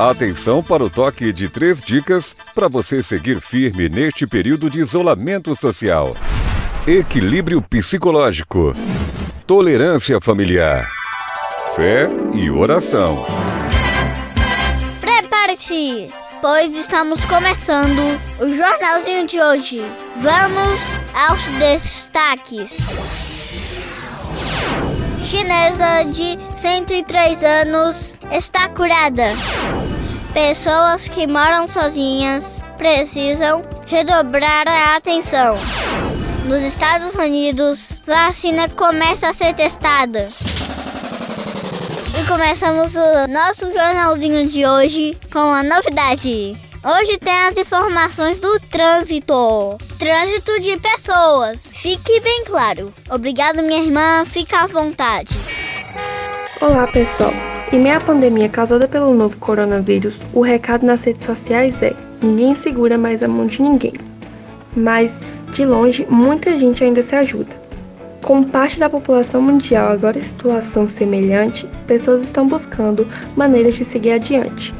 Atenção para o toque de três dicas para você seguir firme neste período de isolamento social: equilíbrio psicológico, tolerância familiar, fé e oração. Prepare-se, pois estamos começando o jornalzinho de hoje. Vamos aos destaques. Chinesa de 103 anos está curada. Pessoas que moram sozinhas precisam redobrar a atenção. Nos Estados Unidos, vacina começa a ser testada. E começamos o nosso jornalzinho de hoje com a novidade. Hoje tem as informações do trânsito. Trânsito de pessoas. Fique bem claro. Obrigado, minha irmã. Fica à vontade. Olá, pessoal. Em meio à pandemia causada pelo novo coronavírus, o recado nas redes sociais é: ninguém segura mais a mão de ninguém. Mas, de longe, muita gente ainda se ajuda. Com parte da população mundial agora em situação semelhante, pessoas estão buscando maneiras de seguir adiante.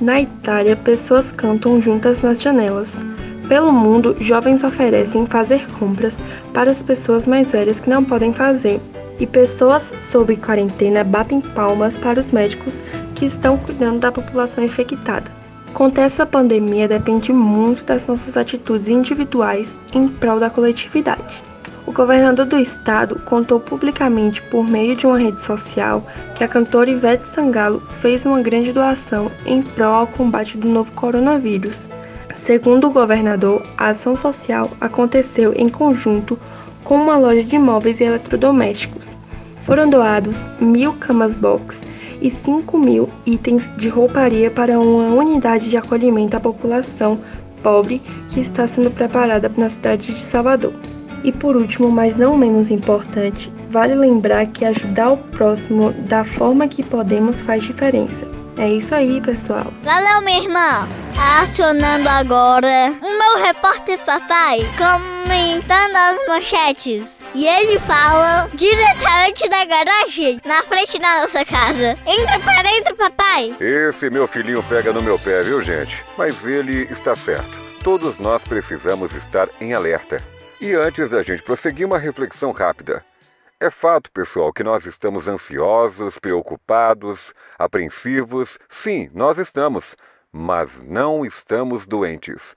Na Itália, pessoas cantam juntas nas janelas. Pelo mundo, jovens oferecem fazer compras para as pessoas mais velhas que não podem fazer, e pessoas sob quarentena batem palmas para os médicos que estão cuidando da população infectada. Conter essa pandemia depende muito das nossas atitudes individuais em prol da coletividade. O governador do estado contou publicamente por meio de uma rede social que a cantora Ivete Sangalo fez uma grande doação em prol ao combate do novo coronavírus. Segundo o governador, a ação social aconteceu em conjunto com uma loja de móveis e eletrodomésticos. Foram doados mil camas box e 5 mil itens de rouparia para uma unidade de acolhimento à população pobre que está sendo preparada na cidade de Salvador. E por último, mas não menos importante, vale lembrar que ajudar o próximo da forma que podemos faz diferença. É isso aí, pessoal. Valeu, minha irmã. Acionando agora o meu repórter papai comentando as manchetes. E ele fala diretamente da garagem, na frente da nossa casa. Entra para dentro, papai. Esse meu filhinho pega no meu pé, viu, gente? Mas ele está certo. Todos nós precisamos estar em alerta. E antes da gente prosseguir, uma reflexão rápida. É fato, pessoal, que nós estamos ansiosos, preocupados, apreensivos. Sim, nós estamos, mas não estamos doentes.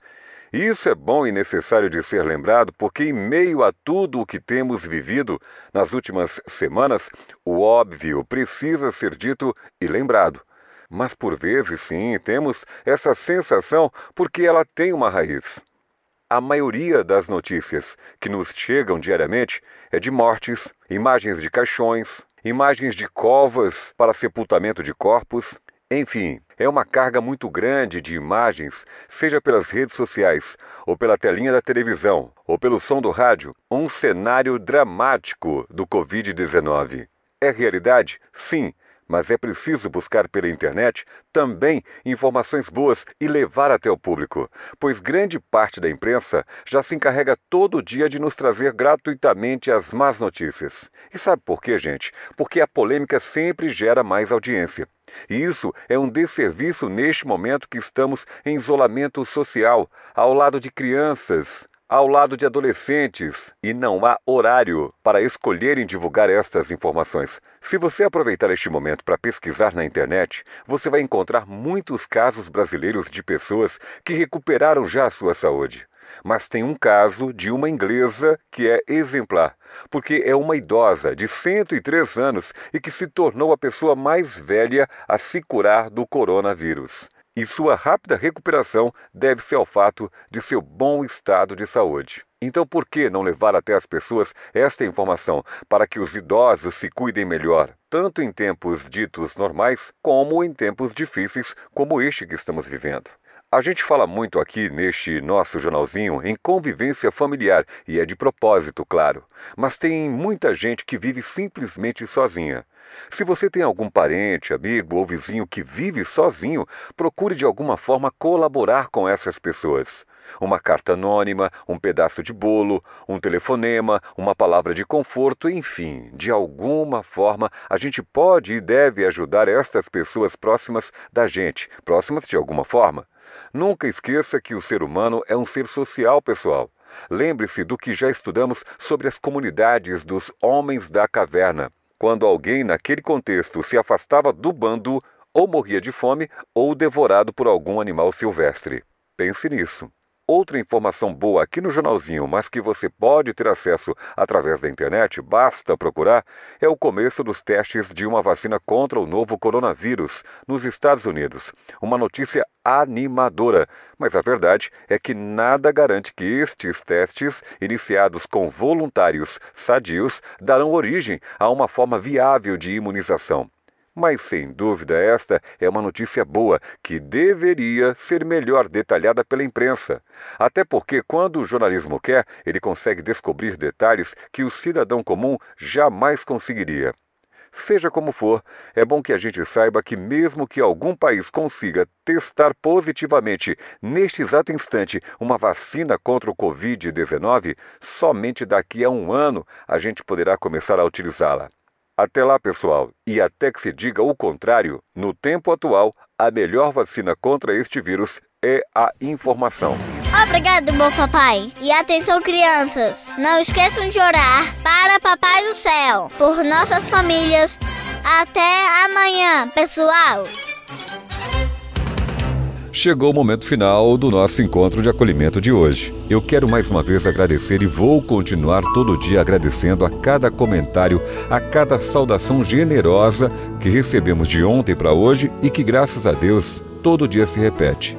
Isso é bom e necessário de ser lembrado porque, em meio a tudo o que temos vivido nas últimas semanas, o óbvio precisa ser dito e lembrado. Mas por vezes, sim, temos essa sensação porque ela tem uma raiz. A maioria das notícias que nos chegam diariamente é de mortes, imagens de caixões, imagens de covas para sepultamento de corpos, enfim, é uma carga muito grande de imagens, seja pelas redes sociais, ou pela telinha da televisão, ou pelo som do rádio, um cenário dramático do Covid-19. É realidade? Sim, mas é preciso buscar pela internet também informações boas e levar até o público, pois grande parte da imprensa já se encarrega todo dia de nos trazer gratuitamente as más notícias. E sabe por quê, gente? Porque a polêmica sempre gera mais audiência. E isso é um desserviço neste momento que estamos em isolamento social, ao lado de crianças, ao lado de adolescentes e não há horário para escolherem divulgar estas informações. Se você aproveitar este momento para pesquisar na internet, você vai encontrar muitos casos brasileiros de pessoas que recuperaram já a sua saúde. Mas tem um caso de uma inglesa que é exemplar, porque é uma idosa de 103 anos e que se tornou a pessoa mais velha a se curar do coronavírus e sua rápida recuperação deve-se ao fato de seu bom estado de saúde. Então, por que não levar até as pessoas esta informação para que os idosos se cuidem melhor, tanto em tempos ditos normais, como em tempos difíceis como este que estamos vivendo? A gente fala muito aqui neste nosso jornalzinho em convivência familiar e é de propósito, claro. Mas tem muita gente que vive simplesmente sozinha. Se você tem algum parente, amigo ou vizinho que vive sozinho, procure de alguma forma colaborar com essas pessoas. Uma carta anônima, um pedaço de bolo, um telefonema, uma palavra de conforto, enfim, de alguma forma a gente pode e deve ajudar estas pessoas próximas da gente, próximas de alguma forma. Nunca esqueça que o ser humano é um ser social, pessoal. Lembre-se do que já estudamos sobre as comunidades dos homens da caverna. Quando alguém naquele contexto se afastava do bando, ou morria de fome ou devorado por algum animal silvestre. Pense nisso. Outra informação boa aqui no jornalzinho, mas que você pode ter acesso através da internet, basta procurar, é o começo dos testes de uma vacina contra o novo coronavírus nos Estados Unidos. Uma notícia animadora, mas a verdade é que nada garante que estes testes, iniciados com voluntários sadios, darão origem a uma forma viável de imunização. Mas sem dúvida esta é uma notícia boa que deveria ser melhor detalhada pela imprensa. Até porque, quando o jornalismo quer, ele consegue descobrir detalhes que o cidadão comum jamais conseguiria. Seja como for, é bom que a gente saiba que, mesmo que algum país consiga testar positivamente neste exato instante uma vacina contra o Covid-19, somente daqui a um ano a gente poderá começar a utilizá-la. Até lá, pessoal, e até que se diga o contrário, no tempo atual, a melhor vacina contra este vírus é a informação. Obrigado, bom papai. E atenção, crianças. Não esqueçam de orar para Papai do Céu, por nossas famílias. Até amanhã, pessoal. Chegou o momento final do nosso encontro de acolhimento de hoje. Eu quero mais uma vez agradecer e vou continuar todo dia agradecendo a cada comentário, a cada saudação generosa que recebemos de ontem para hoje e que, graças a Deus, todo dia se repete.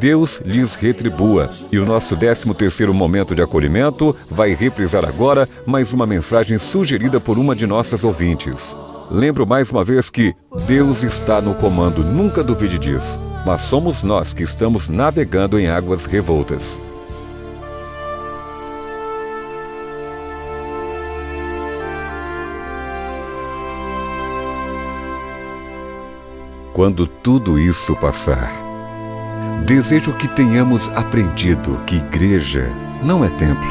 Deus lhes retribua. E o nosso 13 terceiro momento de acolhimento vai reprisar agora mais uma mensagem sugerida por uma de nossas ouvintes. Lembro mais uma vez que Deus está no comando, nunca duvide disso. Mas somos nós que estamos navegando em águas revoltas. Quando tudo isso passar, desejo que tenhamos aprendido que igreja não é templo,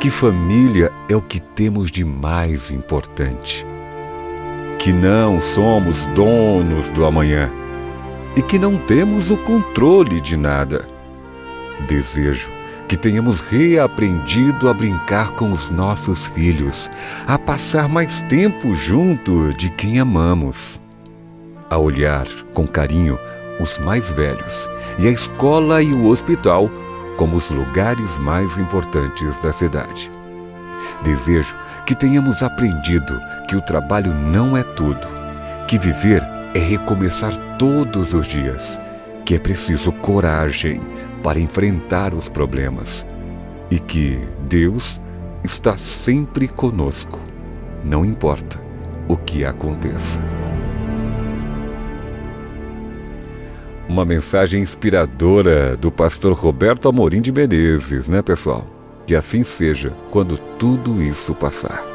que família é o que temos de mais importante que não somos donos do amanhã e que não temos o controle de nada. Desejo que tenhamos reaprendido a brincar com os nossos filhos, a passar mais tempo junto de quem amamos, a olhar com carinho os mais velhos e a escola e o hospital como os lugares mais importantes da cidade. Desejo que tenhamos aprendido que o trabalho não é tudo, que viver é recomeçar todos os dias, que é preciso coragem para enfrentar os problemas e que Deus está sempre conosco, não importa o que aconteça. Uma mensagem inspiradora do pastor Roberto Amorim de Menezes, né, pessoal? Que assim seja quando tudo isso passar.